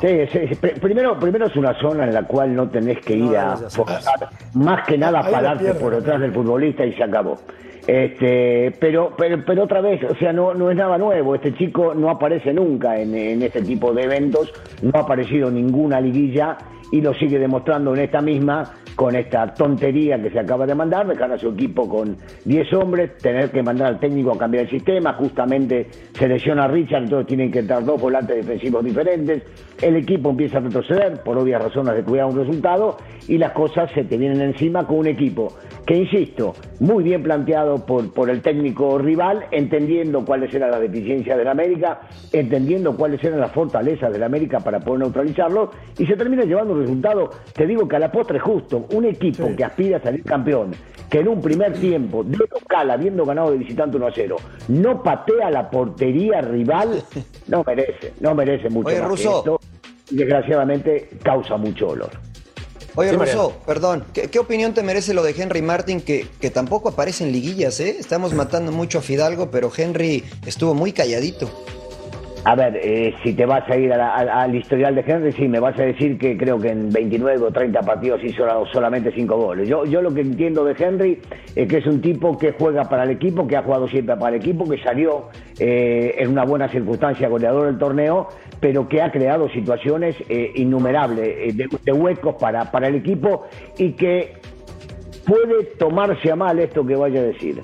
Sí, sí, sí. Pr- Primero, primero es una zona en la cual no tenés que ir a forzar, más que nada la pararte pierde. por detrás del futbolista y se acabó. Este, pero, pero, pero otra vez, o sea, no, no es nada nuevo. Este chico no aparece nunca en, en este tipo de eventos, no ha aparecido en ninguna liguilla y lo sigue demostrando en esta misma con esta tontería que se acaba de mandar, dejar a su equipo con 10 hombres, tener que mandar al técnico a cambiar el sistema, justamente se lesiona Richard, entonces tienen que entrar dos volantes defensivos diferentes, el equipo empieza a retroceder por obvias razones de cuidar un resultado y las cosas se te vienen encima con un equipo que, insisto, muy bien planteado por, por el técnico rival, entendiendo cuáles eran las deficiencias del América, entendiendo cuáles eran las fortalezas del América para poder neutralizarlo y se termina llevando resultado, te digo que a la postre es justo, un equipo que aspira a salir campeón, que en un primer tiempo de local, habiendo ganado de visitante 1 a 0, no patea la portería rival, no merece, no merece mucho Oye, más que Russo. esto, y desgraciadamente causa mucho olor. Oye, Sí, Russo, Mariano. perdón, ¿qué, qué opinión te merece lo de Henry Martin que, que tampoco aparece en liguillas, eh? Estamos matando mucho a Fidalgo, pero Henry estuvo muy calladito. A ver, eh, si te vas a ir a al historial de Henry, sí, me vas a decir que creo que en 29 o 30 partidos hizo la- solamente 5 goles. Yo, yo lo que entiendo de Henry es que es un tipo que juega para el equipo, que ha jugado siempre para el equipo, que salió eh, en una buena circunstancia goleador del torneo, pero que ha creado situaciones eh, innumerables eh, de, de huecos para, para el equipo y que puede tomarse a mal esto que vaya a decir.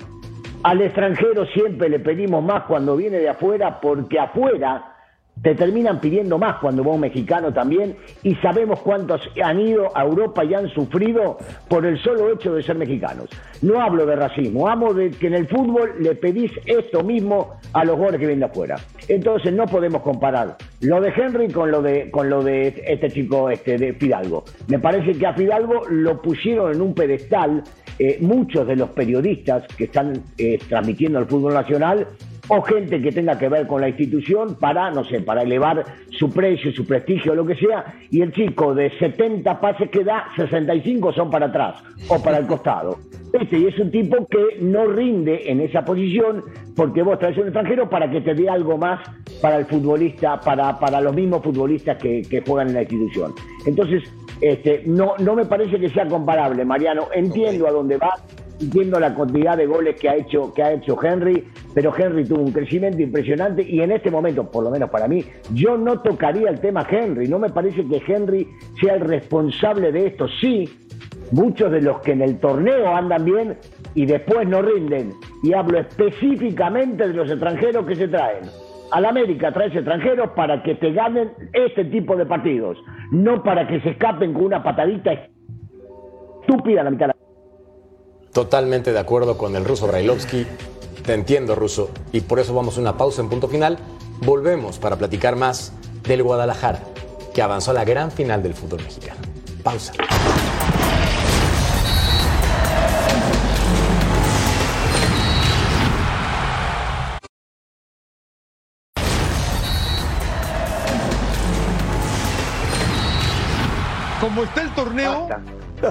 Al extranjero siempre le pedimos más cuando viene de afuera porque afuera te terminan pidiendo más cuando un mexicano también y sabemos cuántos han ido a Europa y han sufrido por el solo hecho de ser mexicanos. No hablo de racismo, hablo de que en el fútbol le pedís esto mismo a los jugadores que vienen de afuera. Entonces no podemos comparar lo de Henry con lo de con lo de este chico este de Fidalgo. Me parece que a Fidalgo lo pusieron en un pedestal eh, muchos de los periodistas que están eh, transmitiendo el fútbol nacional o gente que tenga que ver con la institución para, no sé, para elevar su precio, su prestigio, lo que sea, y el chico de 70 pases que da, 65 son para atrás o para el costado. Este, y es un tipo que no rinde en esa posición porque vos traes un extranjero para que te dé algo más para el futbolista, para, para los mismos futbolistas que, que juegan en la institución. Entonces, este, no, no me parece que sea comparable, Mariano. Entiendo a dónde va, entiendo la cantidad de goles que ha hecho que ha hecho Henry, pero Henry tuvo un crecimiento impresionante y en este momento, por lo menos para mí, yo no tocaría el tema Henry, no me parece que Henry sea el responsable de esto. Sí, muchos de los que en el torneo andan bien y después no rinden, y hablo específicamente de los extranjeros que se traen. Al América traes extranjeros para que te ganen este tipo de partidos, no para que se escapen con una patadita estúpida a la mitad de la Totalmente de acuerdo con el ruso Brailovsky. Te entiendo, ruso. Y por eso vamos a una pausa en punto final. Volvemos para platicar más del Guadalajara, que avanzó a la gran final del fútbol mexicano. Pausa. Como está el torneo,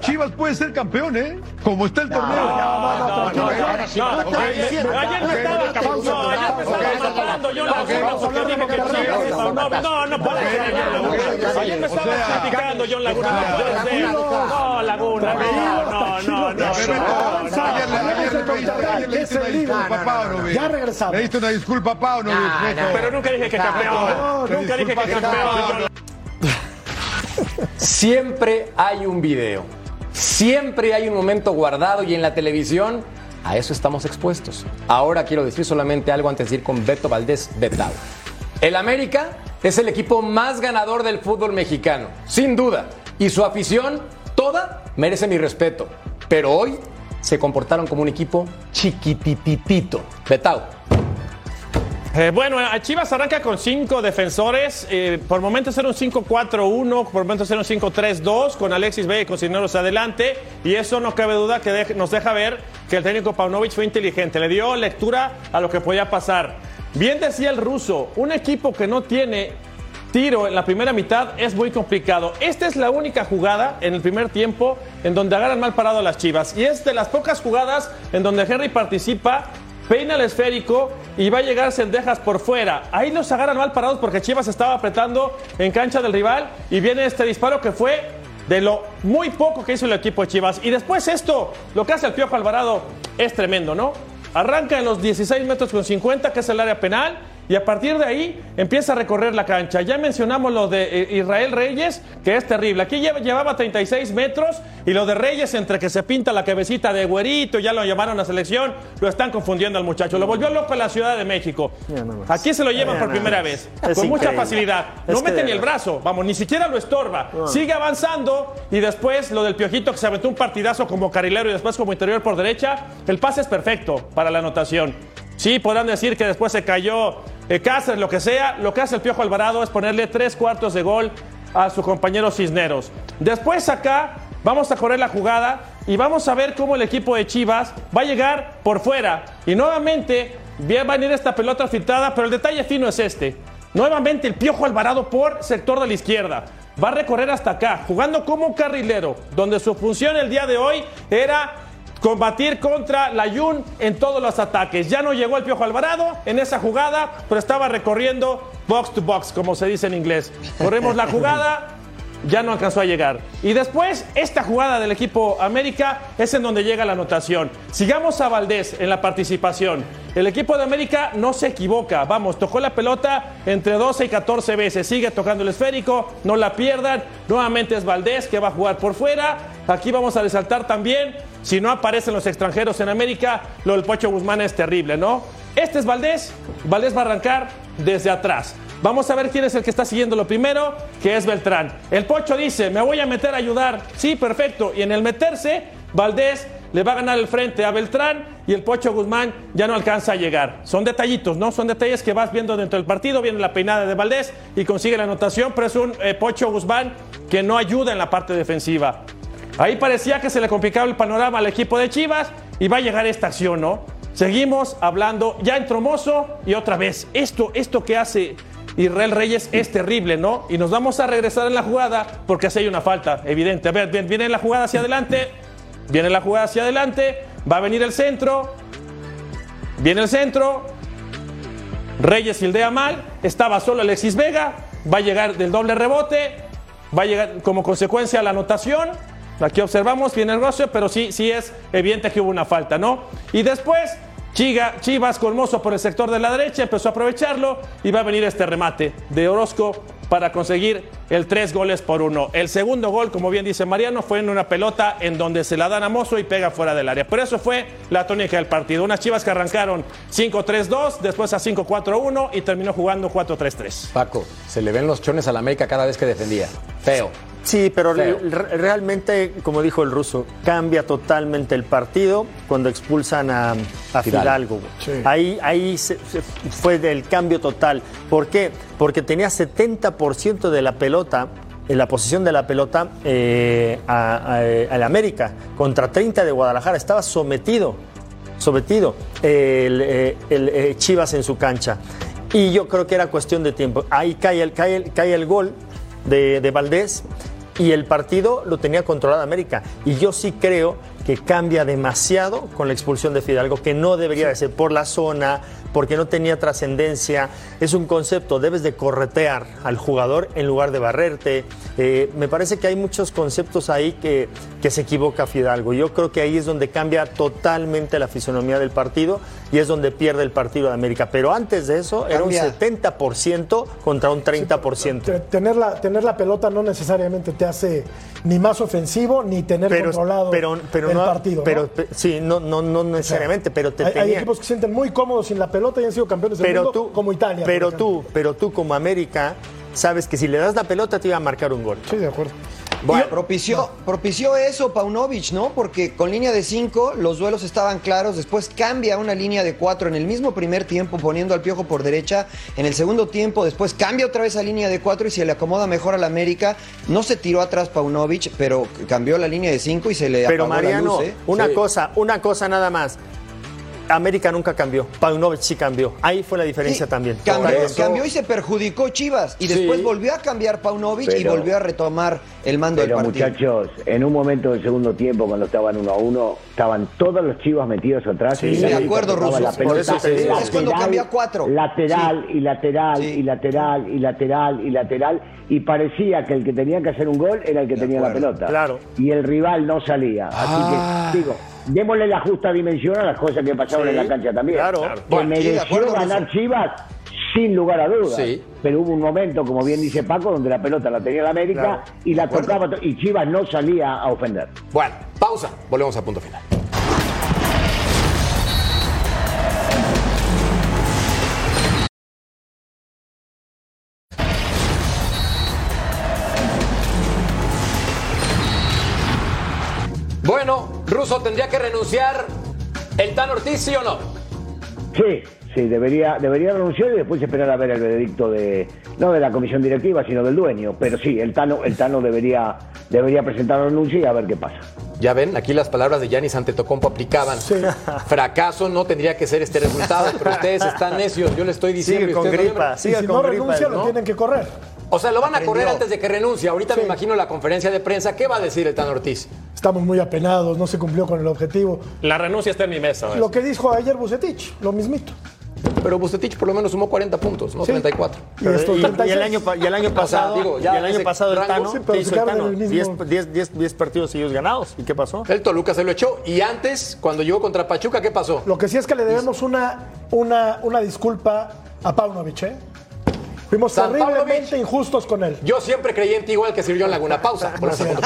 Chivas puede ser campeón, ¿eh? Como está el torneo. No, no, ahora sí. No, no no, ayer me estaba Laguna no, no, no, no puede ser. Ayer me estaba criticando John Laguna. Yo sé. No, Laguna, no, no, no, no. Ya regresamos. Le diste una disculpa a Beto. Pero nunca dije que campeón. Nunca dije que campeón. Siempre hay un video. Siempre hay un momento guardado y en la televisión a eso estamos expuestos. Ahora quiero decir solamente algo antes de ir con Beto Valdés Betao. El América es el equipo más ganador del fútbol mexicano, sin duda. Y su afición, toda, merece mi respeto. Pero hoy se comportaron como un equipo chiquitititito. Betao. Eh, bueno, Chivas arranca con cinco defensores. eh, por momentos era un 5-4-1, por momentos era un 5-3-2, con Alexis Vega y Cocineros adelante. Y eso no cabe duda que nos deja ver que el técnico Paunovic fue inteligente. Le dio lectura a lo que podía pasar. Bien decía el ruso, un equipo que no tiene tiro en la primera mitad es muy complicado. Esta es la única jugada en el primer tiempo en donde agarran mal parado a las Chivas. Y es de las pocas jugadas en donde Henry participa, peina el esférico y va a llegar Sendejas por fuera. Ahí los agarran mal parados porque Chivas estaba apretando en cancha del rival y viene este disparo que fue de lo muy poco que hizo el equipo de Chivas. Y después esto, lo que hace el Piojo Alvarado es tremendo, ¿no? Arranca en los 16 metros con 50, que es el área penal, y a partir de ahí empieza a recorrer la cancha. Ya mencionamos lo de eh, Israel Reyes, que es terrible. Aquí lleva- llevaba 36 metros y lo de Reyes, entre que se pinta la cabecita de güerito, ya lo llamaron a selección, lo están confundiendo al muchacho. Lo volvió loco en la Ciudad de México. Aquí se lo llevan por primera vez, con mucha facilidad. No mete ni el brazo, vamos, ni siquiera lo estorba. No. Sigue avanzando y después lo del Piojito que se aventó un partidazo como carrilero y después como interior por derecha. El pase es perfecto para la anotación. Sí, podrán decir que después se cayó eh, Cáceres, lo que sea. Lo que hace el Piojo Alvarado es ponerle tres cuartos de gol a su compañero Cisneros. Después acá vamos a correr la jugada y vamos a ver cómo el equipo de Chivas va a llegar por fuera. Y nuevamente va a venir esta pelota filtrada, pero el detalle fino es este. Nuevamente el Piojo Alvarado por sector de la izquierda. Va a recorrer hasta acá, jugando como un carrilero, donde su función el día de hoy era combatir contra la Jun en todos los ataques. Ya no llegó el Piojo Alvarado en esa jugada, pero estaba recorriendo box to box, como se dice en inglés. Corremos la jugada, ya no alcanzó a llegar. Y después, esta jugada del equipo América es en donde llega la anotación. Sigamos a Valdés en la participación. El equipo de América no se equivoca. Vamos, tocó la pelota entre 12 y 14 veces. Sigue tocando el esférico, no la pierdan. Nuevamente es Valdés que va a jugar por fuera. Aquí vamos a resaltar también, si no aparecen los extranjeros en América, lo del Pocho Guzmán es terrible, ¿no? Este es Valdés. Valdés va a arrancar desde atrás. Vamos a ver quién es el que está siguiendo lo primero, que es Beltrán. El Pocho dice, me voy a meter a ayudar. Sí, perfecto. Y en el meterse, Valdés le va a ganar el frente a Beltrán y el Pocho Guzmán ya no alcanza a llegar. Son detallitos, ¿no? Son detalles que vas viendo dentro del partido. Viene la peinada de Valdés y consigue la anotación, pero es un eh, Pocho Guzmán que no ayuda en la parte defensiva. Ahí parecía que se le complicaba el panorama al equipo de Chivas y va a llegar esta acción, ¿no? Seguimos hablando, ya entró Mozo y otra vez, esto, esto que hace Israel Reyes es terrible, ¿no? Y nos vamos a regresar en la jugada porque así hay una falta, evidente. A ver, viene la jugada hacia adelante, viene la jugada hacia adelante, va a venir el centro, viene el centro, Reyes fildea mal, estaba solo Alexis Vega, va a llegar del doble rebote, va a llegar como consecuencia la anotación. Aquí observamos, viene el roce, pero sí, sí es evidente que hubo una falta, ¿no? Y después, Chiga, Chivas con Mozo por el sector de la derecha, empezó a aprovecharlo y va a venir este remate de Orozco para conseguir el tres goles por uno. El segundo gol, como bien dice Mariano, fue en una pelota en donde se la dan a Mozo y pega fuera del área. Por eso fue la tónica del partido. Unas Chivas que arrancaron 5-3-2, después a 5-4-1 y terminó jugando 4-3-3. Paco, se le ven los chones a la América cada vez que defendía. Feo. Sí, pero re- realmente, como dijo el ruso, cambia totalmente el partido cuando expulsan a, a Fidalgo. Sí. Ahí, ahí se- se- fue del cambio total. ¿Por qué? Porque tenía 70% de la pelota, en la posición de la pelota eh, a, a- al América, contra 30 de Guadalajara. Estaba sometido, sometido el, eh, el, eh, Chivas en su cancha. Y yo creo que era cuestión de tiempo. Ahí cae el, cae el, cae el gol de, de Valdés y el partido lo tenía controlado América. Y yo sí creo que cambia demasiado con la expulsión de Fidalgo, que no debería de ser por la zona, porque no tenía trascendencia. Es un concepto, debes de corretear al jugador en lugar de barrerte. Eh, me parece que hay muchos conceptos ahí que, que se equivoca Fidalgo. Yo creo que ahí es donde cambia totalmente la fisonomía del partido y es donde pierde el partido de América. Pero antes de eso era un Cambia. 70% contra un 30%. Te- Tener la, tener la pelota no necesariamente te hace ni más ofensivo ni tener pero, controlado pero, pero el no, partido. pero, pe- sí, no, no, no necesariamente, pero te hay, hay equipos que se sienten muy cómodos sin la pelota y han sido campeones del pero mundo, tú, como Italia. pero tú, pero tú como América sabes que si le das la pelota te iba a marcar un gol. Sí, de acuerdo. Bueno, propició, propició eso Paunovic, ¿no? Porque con línea de 5 los duelos estaban claros, después cambia a una línea de 4 en el mismo primer tiempo poniendo al Piojo por derecha, en el segundo tiempo después cambia otra vez a línea de 4 y se le acomoda mejor al América, no se tiró atrás Paunovic, pero cambió la línea de 5 y se le Pero apagó Mariano, la luz, ¿eh? una Sí. cosa, una cosa nada más. América nunca cambió. Paunovic sí cambió. Ahí fue la diferencia Sí, también. Cambió, cambió y se perjudicó Chivas. Y después Sí. volvió a cambiar Paunovic y Pero- volvió a retomar el mando Pero del partido. muchachos, en un momento del segundo tiempo, cuando estaban uno a uno, estaban todos los chivas metidos atrás. Sí, y de acuerdo, Russo. Es cuando cambia a cuatro. Lateral y lateral Sí. y lateral y lateral y lateral. Y parecía que el que tenía que hacer un gol era el que tenía la pelota. Claro. Y el rival no salía. Ah. Así que, digo, démosle la justa dimensión a las cosas que pasaban Sí, en la cancha también. claro. Que Claro. Bueno, mereció ganar. Chivas sin lugar a dudas. Sí. Pero hubo un momento, como bien dice Paco, donde la pelota la tenía la América Claro. y la tocaba to- y Chivas no salía a ofender. Bueno, pausa. Volvemos a punto final. Russo tendría que renunciar el Tan Ortiz, ¿sí o no? Sí, sí, debería, debería renunciar y después esperar a ver el veredicto de, no de la comisión directiva, sino del dueño. Pero sí, el Tano, el Tano debería, debería presentar la renuncia y a ver qué pasa. Ya ven, aquí las palabras de Yanis Antetokounmpo aplicaban. Fracaso no tendría que ser este resultado, pero ustedes están necios. Yo le estoy diciendo. Sigue y con no- gripa. Y si con no gripa. renuncia, lo tienen que correr. O sea, lo van a correr antes de que renuncie. Ahorita me imagino la conferencia de prensa. ¿Qué va a decir el Tan Ortiz? Estamos muy apenados, no se cumplió con el objetivo. La renuncia está en mi mesa. Lo que dijo ayer Bucetich, lo mismito. Pero Bucetich por lo menos sumó 40 puntos, no Sí. 34. Y estos Y, y 36. el año, y el año pasado, digo, ya y el año pasado el rango, Tano, sí, pero ¿qué se hizo el quedaron Tano? en el mismo- 10 10 10 partidos seguidos ganados. ¿Y qué pasó? El Toluca se lo echó. Y antes, cuando llegó contra Pachuca, ¿qué pasó? Lo que sí es que le debemos una, una, una disculpa a Paunovic, ¿eh? Fuimos San terriblemente Paunovic. injustos con él. Yo siempre creí en ti igual que sirvió en Laguna. Pausa. Volvemos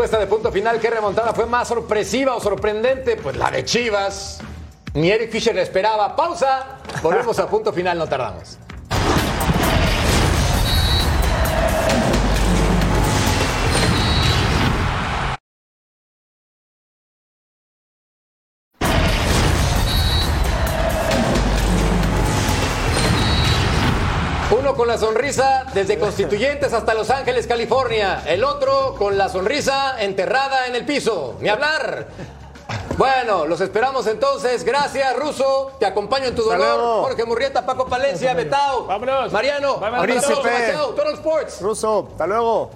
encuesta de punto final, ¿qué remontada fue más sorpresiva o sorprendente? Pues la de Chivas. Ni Eric Fisher le esperaba. Pausa. Volvemos a punto final, no tardamos. La sonrisa desde Constituyentes hasta Los Ángeles, California. El otro con la sonrisa enterrada en el piso. Ni hablar. Bueno, los esperamos entonces. Gracias, Ruso. Te acompaño en tu dolor. Jorge Murrieta, Paco Palencia, Betao. Vámonos. Mariano. Vámonos. Total Sports. Russo, hasta luego.